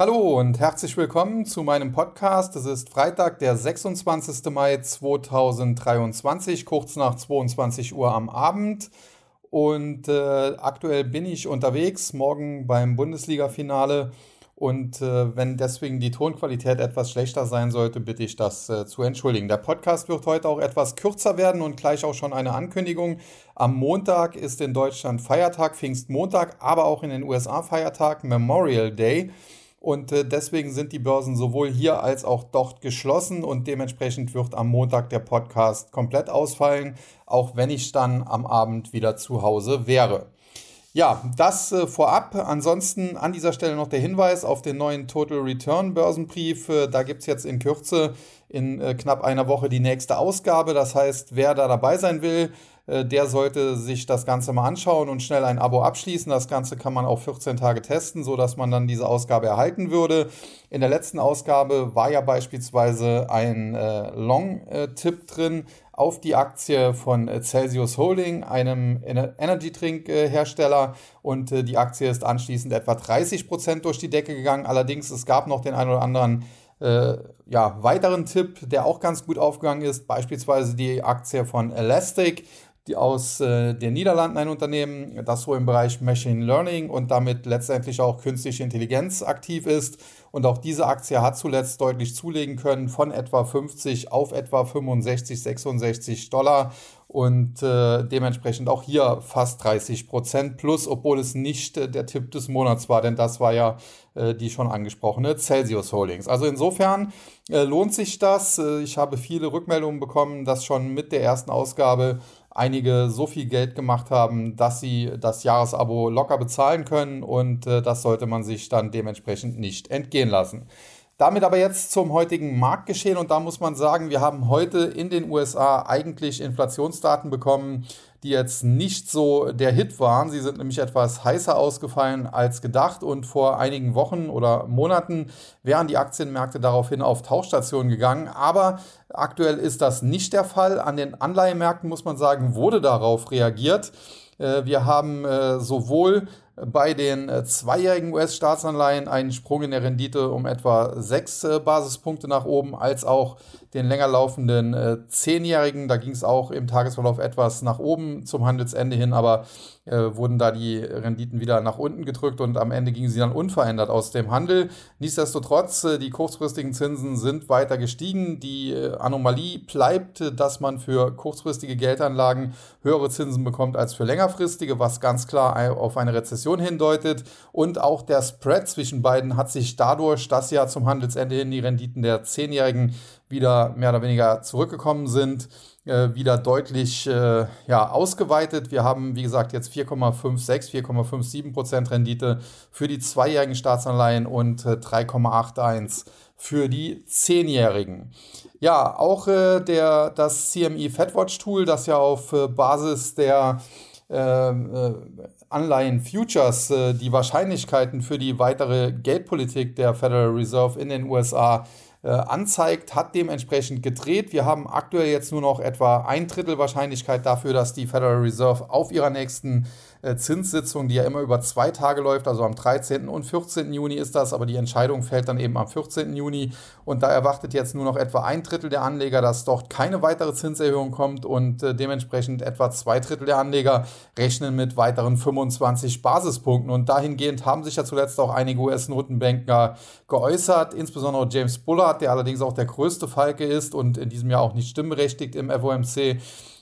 Hallo und herzlich willkommen zu meinem Podcast. Es ist Freitag, der 26. Mai 2023, kurz nach 22 Uhr am Abend. Und äh, aktuell bin ich unterwegs, morgen beim Bundesliga-Finale. Und äh, wenn deswegen die Tonqualität etwas schlechter sein sollte, bitte ich das äh, zu entschuldigen. Der Podcast wird heute auch etwas kürzer werden und gleich auch schon eine Ankündigung. Am Montag ist in Deutschland Feiertag, Pfingstmontag, aber auch in den USA Feiertag, Memorial Day. Und äh, deswegen sind die Börsen sowohl hier als auch dort geschlossen und dementsprechend wird am Montag der Podcast komplett ausfallen, auch wenn ich dann am Abend wieder zu Hause wäre. Ja, das äh, vorab. Ansonsten an dieser Stelle noch der Hinweis auf den neuen Total Return Börsenbrief. Äh, da gibt es jetzt in Kürze in knapp einer Woche die nächste Ausgabe. Das heißt, wer da dabei sein will, der sollte sich das Ganze mal anschauen und schnell ein Abo abschließen. Das Ganze kann man auch 14 Tage testen, sodass man dann diese Ausgabe erhalten würde. In der letzten Ausgabe war ja beispielsweise ein äh, Long-Tipp drin auf die Aktie von äh, Celsius Holding, einem Energy-Trink-Hersteller. Und äh, die Aktie ist anschließend etwa 30 Prozent durch die Decke gegangen. Allerdings, es gab noch den einen oder anderen äh, ja, weiteren Tipp, der auch ganz gut aufgegangen ist, beispielsweise die Aktie von Elastic die aus äh, den Niederlanden ein Unternehmen, das so im Bereich Machine Learning und damit letztendlich auch künstliche Intelligenz aktiv ist. Und auch diese Aktie hat zuletzt deutlich zulegen können von etwa 50 auf etwa 65, 66 Dollar und äh, dementsprechend auch hier fast 30 Prozent plus, obwohl es nicht äh, der Tipp des Monats war, denn das war ja äh, die schon angesprochene Celsius Holdings. Also insofern äh, lohnt sich das. Äh, ich habe viele Rückmeldungen bekommen, dass schon mit der ersten Ausgabe einige so viel Geld gemacht haben, dass sie das Jahresabo locker bezahlen können und äh, das sollte man sich dann dementsprechend nicht entgehen lassen. Damit aber jetzt zum heutigen Marktgeschehen und da muss man sagen, wir haben heute in den USA eigentlich Inflationsdaten bekommen, die jetzt nicht so der Hit waren. Sie sind nämlich etwas heißer ausgefallen als gedacht und vor einigen Wochen oder Monaten wären die Aktienmärkte daraufhin auf Tauchstationen gegangen. Aber aktuell ist das nicht der Fall. An den Anleihemärkten muss man sagen, wurde darauf reagiert. Äh, wir haben äh, sowohl bei den äh, zweijährigen US-Staatsanleihen einen Sprung in der Rendite um etwa sechs Basispunkte nach oben, als auch den länger laufenden zehnjährigen. Da ging es auch im Tagesverlauf etwas nach oben zum Handelsende hin, aber äh, wurden da die Renditen wieder nach unten gedrückt und am Ende gingen sie dann unverändert aus dem Handel. Nichtsdestotrotz, äh, die kurzfristigen Zinsen sind weiter gestiegen. Die äh, Anomalie bleibt, dass man für kurzfristige Geldanlagen höhere Zinsen bekommt als für längerfristige, was ganz klar auf eine Rezession hindeutet. Und auch der Spread zwischen beiden hat sich dadurch, dass ja zum Handelsende hin die Renditen der Zehnjährigen wieder mehr oder weniger zurückgekommen sind, äh, wieder deutlich äh, ja, ausgeweitet. Wir haben, wie gesagt, jetzt 4,56, 4,57 Prozent Rendite für die zweijährigen Staatsanleihen und äh, 3,81 für die zehnjährigen. Ja, auch äh, der, das CME FedWatch Tool, das ja auf äh, Basis der ähm, äh, Anleihen Futures die Wahrscheinlichkeiten für die weitere Geldpolitik der Federal Reserve in den USA äh, anzeigt, hat dementsprechend gedreht. Wir haben aktuell jetzt nur noch etwa ein Drittel Wahrscheinlichkeit dafür, dass die Federal Reserve auf ihrer nächsten äh, Zinssitzung, die ja immer über zwei Tage läuft, also am 13. und 14. Juni ist das, aber die Entscheidung fällt dann eben am 14. Juni und da erwartet jetzt nur noch etwa ein Drittel der Anleger, dass dort keine weitere Zinserhöhung kommt und äh, dementsprechend etwa zwei Drittel der Anleger rechnen mit weiteren 25 Basispunkten und dahingehend haben sich ja zuletzt auch einige US-Notenbanker geäußert, insbesondere James Bullard, der allerdings auch der größte Falke ist und in diesem Jahr auch nicht stimmberechtigt im FOMC äh,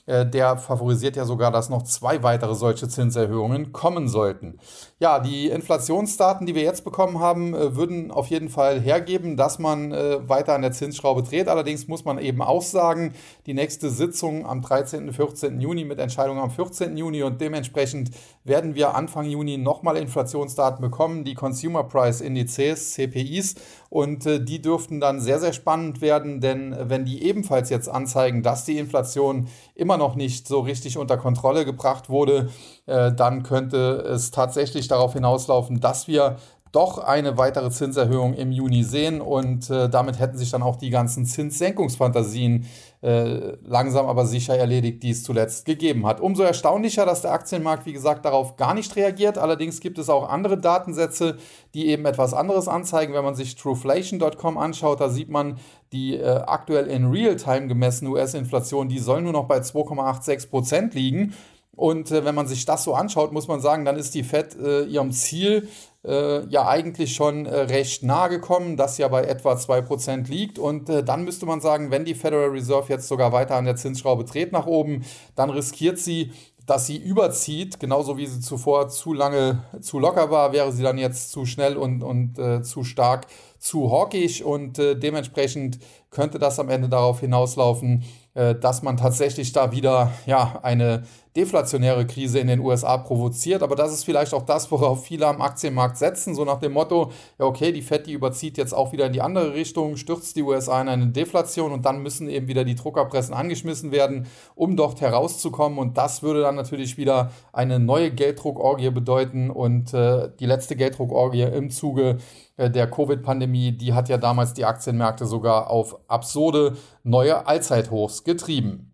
der favorisiert ja sogar, dass noch zwei weitere solche Zinserhöhungen kommen sollten. Ja, die Inflationsdaten, die wir jetzt bekommen haben, äh, würden auf jeden Fall hergeben, dass man äh, weiter an der Zinsschraube dreht. Allerdings muss man eben auch sagen, die nächste Sitzung am 13. und 14. Juni mit Entscheidung am 14. Juni und dementsprechend werden wir Anfang Juni nochmal Inflationsdaten bekommen, die Consumer Price Indizes, CPIs, und die dürften dann sehr, sehr spannend werden, denn wenn die ebenfalls jetzt anzeigen, dass die Inflation immer noch nicht so richtig unter Kontrolle gebracht wurde, äh, dann könnte es tatsächlich darauf hinauslaufen, dass wir doch eine weitere Zinserhöhung im Juni sehen. Und äh, damit hätten sich dann auch die ganzen Zinssenkungsfantasien äh, langsam aber sicher erledigt, die es zuletzt gegeben hat. Umso erstaunlicher, dass der Aktienmarkt, wie gesagt, darauf gar nicht reagiert. Allerdings gibt es auch andere Datensätze, die eben etwas anderes anzeigen. Wenn man sich trueflation.com anschaut, da sieht man die äh, aktuell in Realtime gemessene US-Inflation, die soll nur noch bei 2,86 Prozent liegen. Und äh, wenn man sich das so anschaut, muss man sagen, dann ist die Fed äh, ihrem Ziel äh, ja eigentlich schon äh, recht nahe gekommen, das ja bei etwa 2% liegt. Und äh, dann müsste man sagen, wenn die Federal Reserve jetzt sogar weiter an der Zinsschraube dreht nach oben, dann riskiert sie, dass sie überzieht, genauso wie sie zuvor zu lange zu locker war, wäre sie dann jetzt zu schnell und, und äh, zu stark zu hawkisch und dementsprechend könnte das am Ende darauf hinauslaufen, dass man tatsächlich da wieder ja, eine deflationäre Krise in den USA provoziert. Aber das ist vielleicht auch das, worauf viele am Aktienmarkt setzen, so nach dem Motto, ja okay, die Fed, die überzieht jetzt auch wieder in die andere Richtung, stürzt die USA in eine Deflation und dann müssen eben wieder die Druckerpressen angeschmissen werden, um dort herauszukommen. Und das würde dann natürlich wieder eine neue Gelddruckorgie bedeuten und äh, die letzte Gelddruckorgie im Zuge äh, der Covid-Pandemie, die hat ja damals die Aktienmärkte sogar auf absurde neue Allzeithochs getrieben.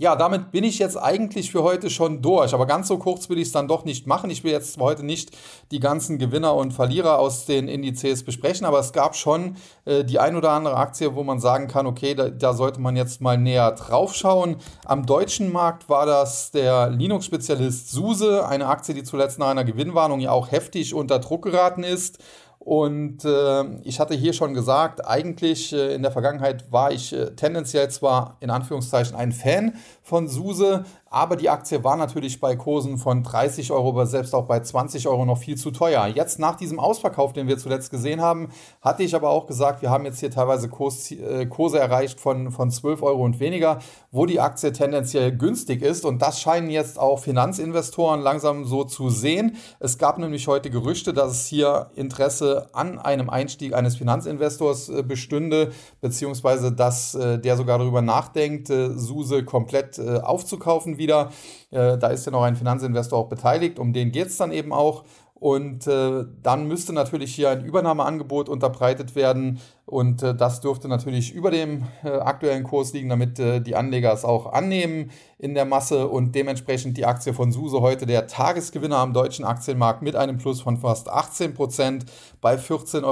Ja, damit bin ich jetzt eigentlich für heute schon durch. Aber ganz so kurz will ich es dann doch nicht machen. Ich will jetzt heute nicht die ganzen Gewinner und Verlierer aus den Indizes besprechen, aber es gab schon äh, die ein oder andere Aktie, wo man sagen kann, okay, da, da sollte man jetzt mal näher drauf schauen. Am deutschen Markt war das der Linux-Spezialist SUSE, eine Aktie, die zuletzt nach einer Gewinnwarnung ja auch heftig unter Druck geraten ist. Und äh, ich hatte hier schon gesagt, eigentlich äh, in der Vergangenheit war ich äh, tendenziell zwar in Anführungszeichen ein Fan von SUSE, aber die Aktie war natürlich bei Kursen von 30 Euro, aber selbst auch bei 20 Euro noch viel zu teuer. Jetzt nach diesem Ausverkauf, den wir zuletzt gesehen haben, hatte ich aber auch gesagt, wir haben jetzt hier teilweise Kurs, äh, Kurse erreicht von, von 12 Euro und weniger, wo die Aktie tendenziell günstig ist. Und das scheinen jetzt auch Finanzinvestoren langsam so zu sehen. Es gab nämlich heute Gerüchte, dass es hier Interesse an einem Einstieg eines Finanzinvestors äh, bestünde, beziehungsweise dass äh, der sogar darüber nachdenkt, äh, SUSE komplett äh, aufzukaufen wieder. Äh, da ist ja noch ein Finanzinvestor auch beteiligt, um den geht es dann eben auch. Und äh, dann müsste natürlich hier ein Übernahmeangebot unterbreitet werden. Und äh, das dürfte natürlich über dem äh, aktuellen Kurs liegen, damit äh, die Anleger es auch annehmen in der Masse. Und dementsprechend die Aktie von SUSE heute der Tagesgewinner am deutschen Aktienmarkt mit einem Plus von fast 18 Prozent bei 14,13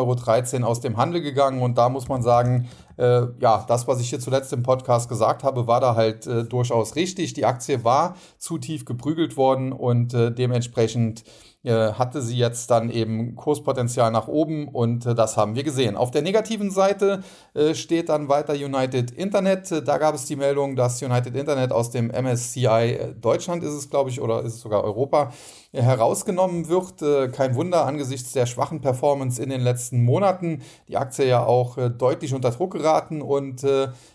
Euro aus dem Handel gegangen. Und da muss man sagen, äh, ja, das, was ich hier zuletzt im Podcast gesagt habe, war da halt äh, durchaus richtig. Die Aktie war zu tief geprügelt worden und dementsprechend hatte sie jetzt dann eben Kurspotenzial nach oben und äh, das haben wir gesehen. Auf der negativen Seite äh, steht dann weiter United Internet. Da gab es die Meldung, dass United Internet aus dem MSCI Deutschland ist es, glaube ich, oder ist es sogar Europa, herausgenommen wird. Kein Wunder angesichts der schwachen Performance in den letzten Monaten. Die Aktie ja auch deutlich unter Druck geraten und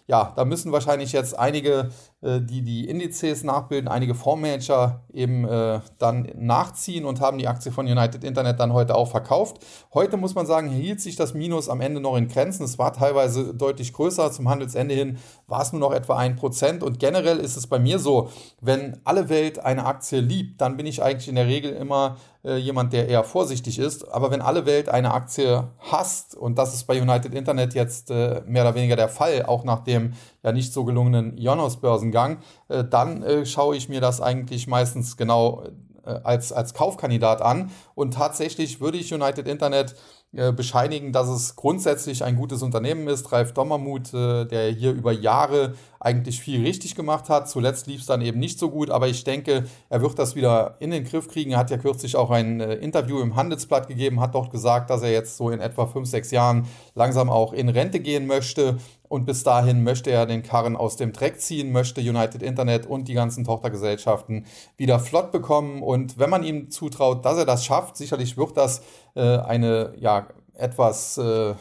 ja, da müssen wahrscheinlich jetzt einige äh, die die Indizes nachbilden, einige Fondsmanager eben äh, dann nachziehen und haben die Aktie von United Internet dann heute auch verkauft. Heute muss man sagen, hielt sich das Minus am Ende noch in Grenzen. Es war teilweise deutlich größer. Zum Handelsende hin war es nur noch etwa ein Prozent. Und generell ist es bei mir so, wenn alle Welt eine Aktie liebt, dann bin ich eigentlich in der Regel immer äh, jemand, der eher vorsichtig ist. Aber wenn alle Welt eine Aktie hasst, und das ist bei United Internet jetzt äh, mehr oder weniger der Fall, auch nach dem ja nicht so gelungenen Ionos-Börsengang, äh, dann äh, schaue ich mir das eigentlich meistens genau äh, als, als Kaufkandidat an. Und tatsächlich würde ich United Internet bescheinigen, dass es grundsätzlich ein gutes Unternehmen ist. Ralf Dommermuth, äh, der hier über Jahre eigentlich viel richtig gemacht hat. Zuletzt lief es dann eben nicht so gut, aber ich denke, er wird das wieder in den Griff kriegen. Er hat ja kürzlich auch ein äh, Interview im Handelsblatt gegeben, hat dort gesagt, dass er jetzt so in etwa fünf, sechs Jahren langsam auch in Rente gehen möchte. Und bis dahin möchte er den Karren aus dem Dreck ziehen, möchte United Internet und die ganzen Tochtergesellschaften wieder flott bekommen. Und wenn man ihm zutraut, dass er das schafft, sicherlich wird das äh, eine ja, etwas äh,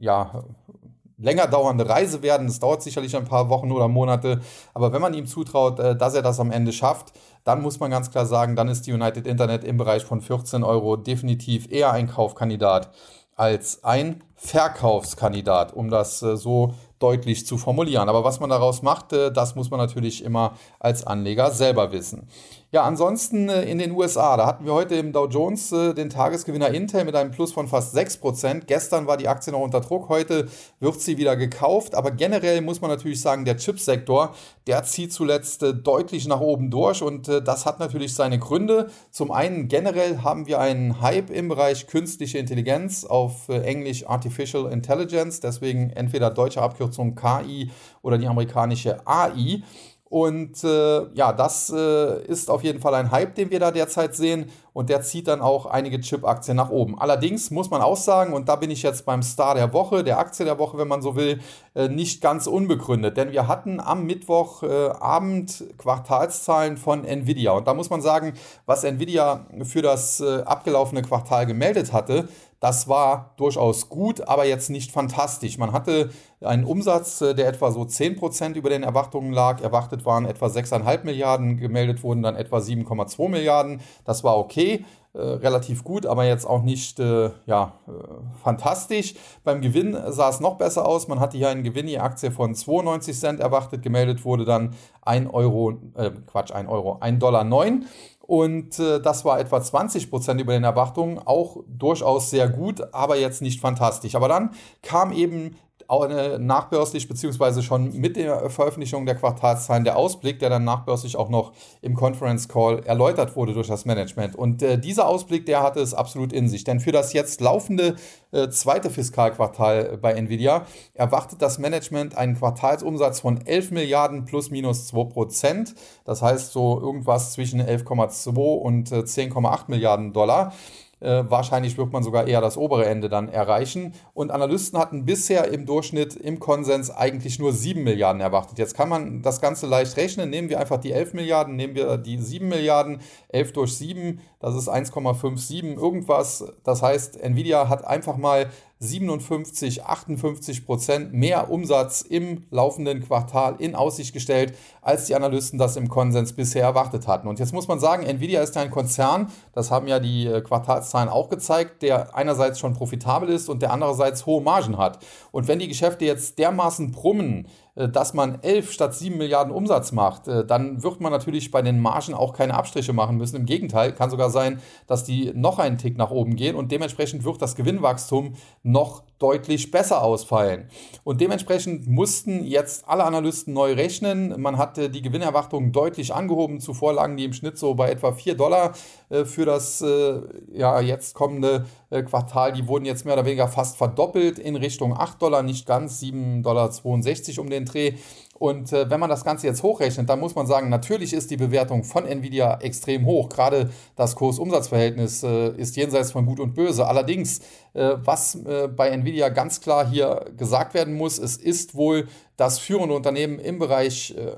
ja, länger dauernde Reise werden. Es dauert sicherlich ein paar Wochen oder Monate. Aber wenn man ihm zutraut, äh, dass er das am Ende schafft, dann muss man ganz klar sagen, dann ist die United Internet im Bereich von 14 Euro definitiv eher ein Kaufkandidat als ein Verkaufskandidat, um das äh, so deutlich zu formulieren. Aber was man daraus macht, äh, das muss man natürlich immer als Anleger selber wissen. Ja, ansonsten äh, in den USA, da hatten wir heute im Dow Jones äh, den Tagesgewinner Intel mit einem Plus von fast 6%. Gestern war die Aktie noch unter Druck, heute wird sie wieder gekauft. Aber generell muss man natürlich sagen, der Chipsektor, der zieht zuletzt äh, deutlich nach oben durch und das hat natürlich seine Gründe. Zum einen generell haben wir einen Hype im Bereich künstliche Intelligenz, auf Englisch Artificial Intelligence, deswegen entweder deutsche Abkürzung KI oder die amerikanische AI. Und äh, ja, das äh, ist auf jeden Fall ein Hype, den wir da derzeit sehen. Und der zieht dann auch einige Chip-Aktien nach oben. Allerdings muss man auch sagen, und da bin ich jetzt beim Star der Woche, der Aktie der Woche, wenn man so will, äh, nicht ganz unbegründet. Denn wir hatten am Mittwochabend äh, Quartalszahlen von Nvidia. Und da muss man sagen, was Nvidia für das äh, abgelaufene Quartal gemeldet hatte, das war durchaus gut, aber jetzt nicht fantastisch. Man hatte einen Umsatz, äh, der etwa so 10% über den Erwartungen lag. Erwartet waren etwa 6,5 Milliarden, gemeldet wurden dann etwa 7,2 Milliarden. Das war okay. Äh, relativ gut, aber jetzt auch nicht äh, ja, äh, fantastisch. Beim Gewinn sah es noch besser aus. Man hatte hier einen Gewinn je Aktie von 92 Cent erwartet. Gemeldet wurde dann 1 Euro, äh, Quatsch, 1 Euro, 1,09 Dollar. 9. Und äh, das war etwa 20 Prozent über den Erwartungen, auch durchaus sehr gut, aber jetzt nicht fantastisch. Aber dann kam eben nachbörslich beziehungsweise schon mit der Veröffentlichung der Quartalszahlen der Ausblick, der dann nachbörslich auch noch im Conference Call erläutert wurde durch das Management. Und äh, dieser Ausblick, der hatte es absolut in sich. Denn für das jetzt laufende äh, zweite Fiskalquartal bei Nvidia erwartet das Management einen Quartalsumsatz von 11 Milliarden plus minus 2 Prozent. Das heißt so irgendwas zwischen 11,2 und äh, 10,8 Milliarden Dollar. Äh, wahrscheinlich wird man sogar eher das obere Ende dann erreichen. Und Analysten hatten bisher im Durchschnitt im Konsens eigentlich nur 7 Milliarden erwartet. Jetzt kann man das Ganze leicht rechnen. Nehmen wir einfach die 11 Milliarden, nehmen wir die 7 Milliarden. 11 durch 7, das ist 1,57 irgendwas. Das heißt, Nvidia hat einfach mal 57, 58 Prozent mehr Umsatz im laufenden Quartal in Aussicht gestellt, als die Analysten das im Konsens bisher erwartet hatten. Und jetzt muss man sagen, Nvidia ist ein Konzern, das haben ja die äh, Quartalszahlen auch gezeigt, der einerseits schon profitabel ist und der andererseits hohe Margen hat. Und wenn die Geschäfte jetzt dermaßen brummen, dass man 11 statt 7 Milliarden Umsatz macht, äh, dann wird man natürlich bei den Margen auch keine Abstriche machen müssen. Im Gegenteil, kann sogar sein, dass die noch einen Tick nach oben gehen und dementsprechend wird das Gewinnwachstum noch deutlich besser ausfallen. Und dementsprechend mussten jetzt alle Analysten neu rechnen. Man hatte die Gewinnerwartungen deutlich angehoben. Zuvor lagen die im Schnitt so bei etwa 4 Dollar äh, für das ja, jetzt kommende Quartal. Die wurden jetzt mehr oder weniger fast verdoppelt in Richtung 8 Dollar, nicht ganz 7,62 Dollar um den Dreh. Und äh, wenn man das Ganze jetzt hochrechnet, dann muss man sagen, natürlich ist die Bewertung von Nvidia extrem hoch. Gerade das Kurs-Umsatz-Verhältnis äh, ist jenseits von Gut und Böse. Allerdings, äh, was äh, bei Nvidia ganz klar hier gesagt werden muss, es ist wohl das führende Unternehmen im Bereich äh,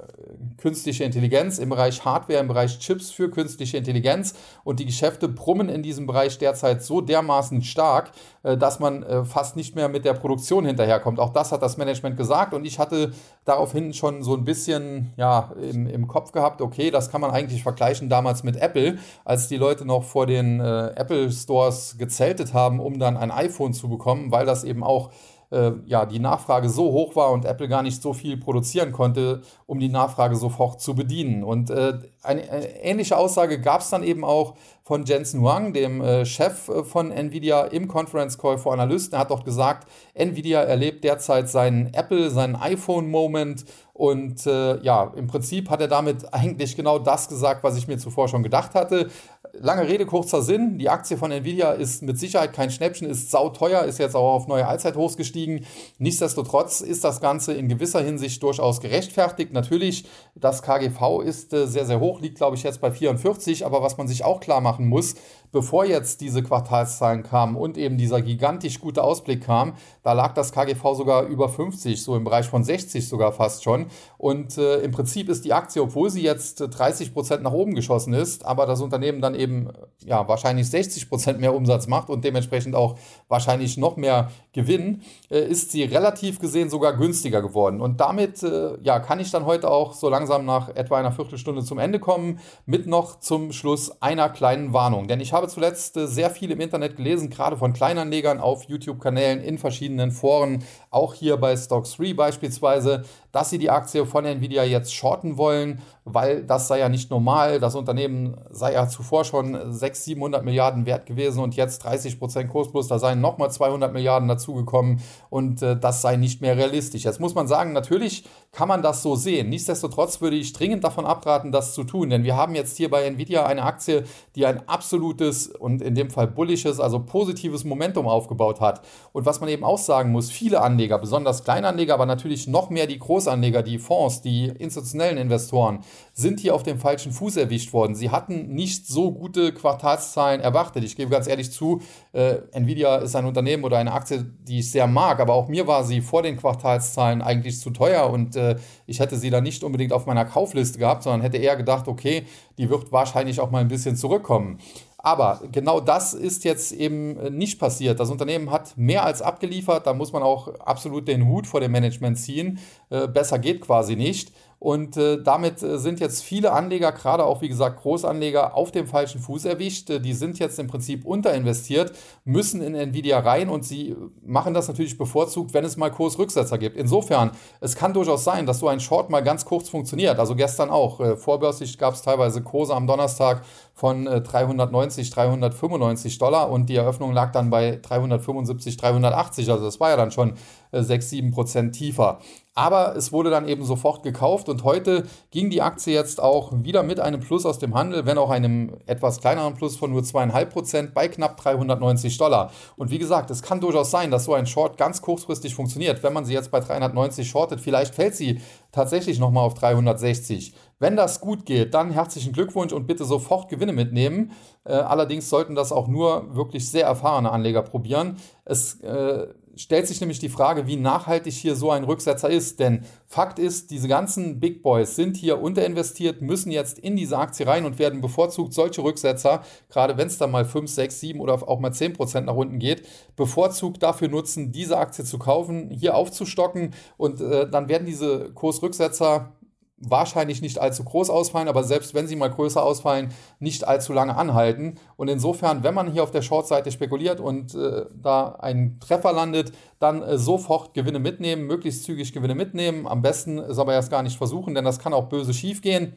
künstliche Intelligenz, im Bereich Hardware, im Bereich Chips für künstliche Intelligenz. Und die Geschäfte brummen in diesem Bereich derzeit so dermaßen stark, äh, dass man äh, fast nicht mehr mit der Produktion hinterherkommt. Auch das hat das Management gesagt. Und ich hatte daraufhin schon so ein bisschen ja, im, im Kopf gehabt, okay, das kann man eigentlich vergleichen damals mit Apple, als die Leute noch vor den äh, Apple Stores gezeltet haben, um dann ein iPhone zu bekommen, weil das eben auch äh, ja, die Nachfrage so hoch war und Apple gar nicht so viel produzieren konnte, um die Nachfrage sofort zu bedienen. Und äh, eine, eine, ähnliche Aussage gab es dann eben auch von Jensen Huang, dem äh, Chef äh, von Nvidia, im Conference Call vor Analysten. Er hat dort gesagt, Nvidia erlebt derzeit seinen Apple, seinen iPhone-Moment und äh, ja, im Prinzip hat er damit eigentlich genau das gesagt, was ich mir zuvor schon gedacht hatte. Lange Rede, kurzer Sinn. Die Aktie von Nvidia ist mit Sicherheit kein Schnäppchen, ist sauteuer, ist jetzt auch auf neue Allzeithochs gestiegen. Nichtsdestotrotz ist das Ganze in gewisser Hinsicht durchaus gerechtfertigt. Natürlich, das KGV ist äh, sehr, sehr hoch, liegt glaube ich jetzt bei 44. Aber was man sich auch klar machen muss, bevor jetzt diese Quartalszahlen kamen und eben dieser gigantisch gute Ausblick kam, da lag das KGV sogar über 50, so im Bereich von 60 sogar fast schon. Und äh, im Prinzip ist die Aktie, obwohl sie jetzt 30 Prozent nach oben geschossen ist, aber das Unternehmen dann eben ja wahrscheinlich 60 Prozent mehr Umsatz macht und dementsprechend auch wahrscheinlich noch mehr Gewinn, äh, ist sie relativ gesehen sogar günstiger geworden. Und damit äh, ja, kann ich dann heute auch so langsam nach etwa einer Viertelstunde zum Ende kommen, mit noch zum Schluss einer kleinen Warnung. Denn ich habe zuletzt äh, sehr viel im Internet gelesen, gerade von Kleinanlegern auf YouTube-Kanälen, in verschiedenen Foren, auch hier bei Stock3 beispielsweise, dass sie die Aktie von Nvidia jetzt shorten wollen, weil das sei ja nicht normal. Das Unternehmen sei ja zuvor schon 600, 700 Milliarden wert gewesen und jetzt 30 Prozent Kursplus, da seien nochmal 200 Milliarden dazugekommen und äh, das sei nicht mehr realistisch. Jetzt muss man sagen, natürlich kann man das so sehen. Nichtsdestotrotz würde ich dringend davon abraten, das zu tun, denn wir haben jetzt hier bei Nvidia eine Aktie, die ein absolutes und in dem Fall bullisches, also positives Momentum aufgebaut hat. Und was man eben auch sagen muss, viele Anleger, besonders Kleinanleger, aber natürlich noch mehr die Großanleger, die Fonds, die institutionellen Investoren, sind hier auf dem falschen Fuß erwischt worden. Sie hatten nicht so gute Quartalszahlen erwartet. Ich gebe ganz ehrlich zu, äh, Nvidia ist ein Unternehmen oder eine Aktie, die ich sehr mag, aber auch mir war sie vor den Quartalszahlen eigentlich zu teuer und äh, ich hätte sie da nicht unbedingt auf meiner Kaufliste gehabt, sondern hätte eher gedacht, okay, die wird wahrscheinlich auch mal ein bisschen zurückkommen. Aber genau das ist jetzt eben äh, nicht passiert. Das Unternehmen hat mehr als abgeliefert. Da muss man auch absolut den Hut vor dem Management ziehen. Äh, besser geht quasi nicht. Und äh, damit äh, sind jetzt viele Anleger, gerade auch wie gesagt Großanleger, auf dem falschen Fuß erwischt. Äh, die sind jetzt im Prinzip unterinvestiert, müssen in Nvidia rein und sie machen das natürlich bevorzugt, wenn es mal Kursrücksetzer gibt. Insofern, es kann durchaus sein, dass so ein Short mal ganz kurz funktioniert. Also gestern auch. Äh, vorbörslich gab es teilweise Kurse am Donnerstag von 390, äh, 395 Dollar und die Eröffnung lag dann bei 375, 380. Also das war ja dann schon 6, 7 Prozent tiefer. Aber es wurde dann eben sofort gekauft und heute ging die Aktie jetzt auch wieder mit einem Plus aus dem Handel, wenn auch einem etwas kleineren Plus von nur 2,5 Prozent bei knapp 390 Dollar. Und wie gesagt, es kann durchaus sein, dass so ein Short ganz kurzfristig funktioniert. Wenn man sie jetzt bei 390 shortet, vielleicht fällt sie tatsächlich nochmal auf 360. Wenn das gut geht, dann herzlichen Glückwunsch und bitte sofort Gewinne mitnehmen. Äh, allerdings sollten das auch nur wirklich sehr erfahrene Anleger probieren. Es äh, stellt sich nämlich die Frage, wie nachhaltig hier so ein Rücksetzer ist. Denn Fakt ist, diese ganzen Big Boys sind hier unterinvestiert, müssen jetzt in diese Aktie rein und werden bevorzugt solche Rücksetzer, gerade wenn es dann mal 5, 6, 7 oder auch mal 10 Prozent nach unten geht, bevorzugt dafür nutzen, diese Aktie zu kaufen, hier aufzustocken und äh, dann werden diese Kursrücksetzer wahrscheinlich nicht allzu groß ausfallen, aber selbst wenn sie mal größer ausfallen, nicht allzu lange anhalten. Und insofern, wenn man hier auf der Short-Seite spekuliert und äh, da ein Treffer landet, dann äh, sofort Gewinne mitnehmen, möglichst zügig Gewinne mitnehmen. Am besten ist aber erst gar nicht versuchen, denn das kann auch böse schief gehen.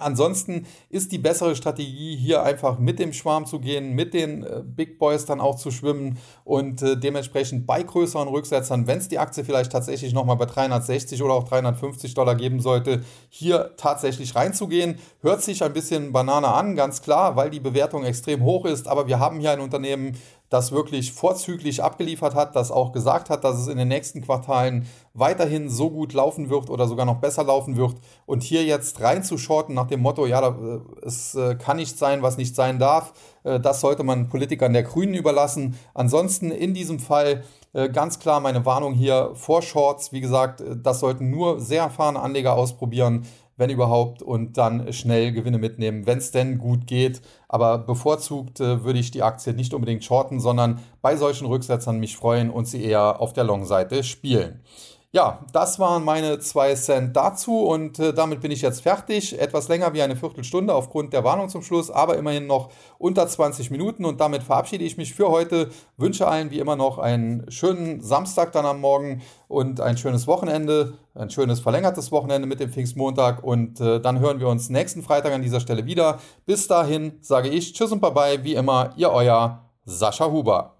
Ansonsten ist die bessere Strategie, hier einfach mit dem Schwarm zu gehen, mit den äh, Big Boys dann auch zu schwimmen und äh, dementsprechend bei größeren Rücksetzern, wenn es die Aktie vielleicht tatsächlich nochmal bei 360 oder auch 350 Dollar geben sollte, hier tatsächlich reinzugehen. Hört sich ein bisschen Banane an, ganz klar, weil die Bewertung extrem hoch ist, aber wir haben hier ein Unternehmen, das wirklich vorzüglich abgeliefert hat, das auch gesagt hat, dass es in den nächsten Quartalen weiterhin so gut laufen wird oder sogar noch besser laufen wird. Und hier jetzt reinzushorten nach dem Motto, ja, äh, es äh, kann nicht sein, was nicht sein darf, äh, das sollte man Politikern der Grünen überlassen. Ansonsten in diesem Fall ganz klar meine Warnung hier vor Shorts. Wie gesagt, das sollten nur sehr erfahrene Anleger ausprobieren wenn überhaupt, und dann schnell Gewinne mitnehmen, wenn es denn gut geht. Aber bevorzugt äh, würde ich die Aktie nicht unbedingt shorten, sondern bei solchen Rücksetzern mich freuen und sie eher auf der Long-Seite spielen. Ja, das waren meine zwei Cent dazu und äh, damit bin ich jetzt fertig. Etwas länger wie eine Viertelstunde aufgrund der Warnung zum Schluss, aber immerhin noch unter 20 Minuten und damit verabschiede ich mich für heute. Wünsche allen wie immer noch einen schönen Samstag dann am Morgen und ein schönes Wochenende, ein schönes verlängertes Wochenende mit dem Pfingstmontag und äh, dann hören wir uns nächsten Freitag an dieser Stelle wieder. Bis dahin sage ich Tschüss und Bye-bye, wie immer, ihr euer Sascha Huber.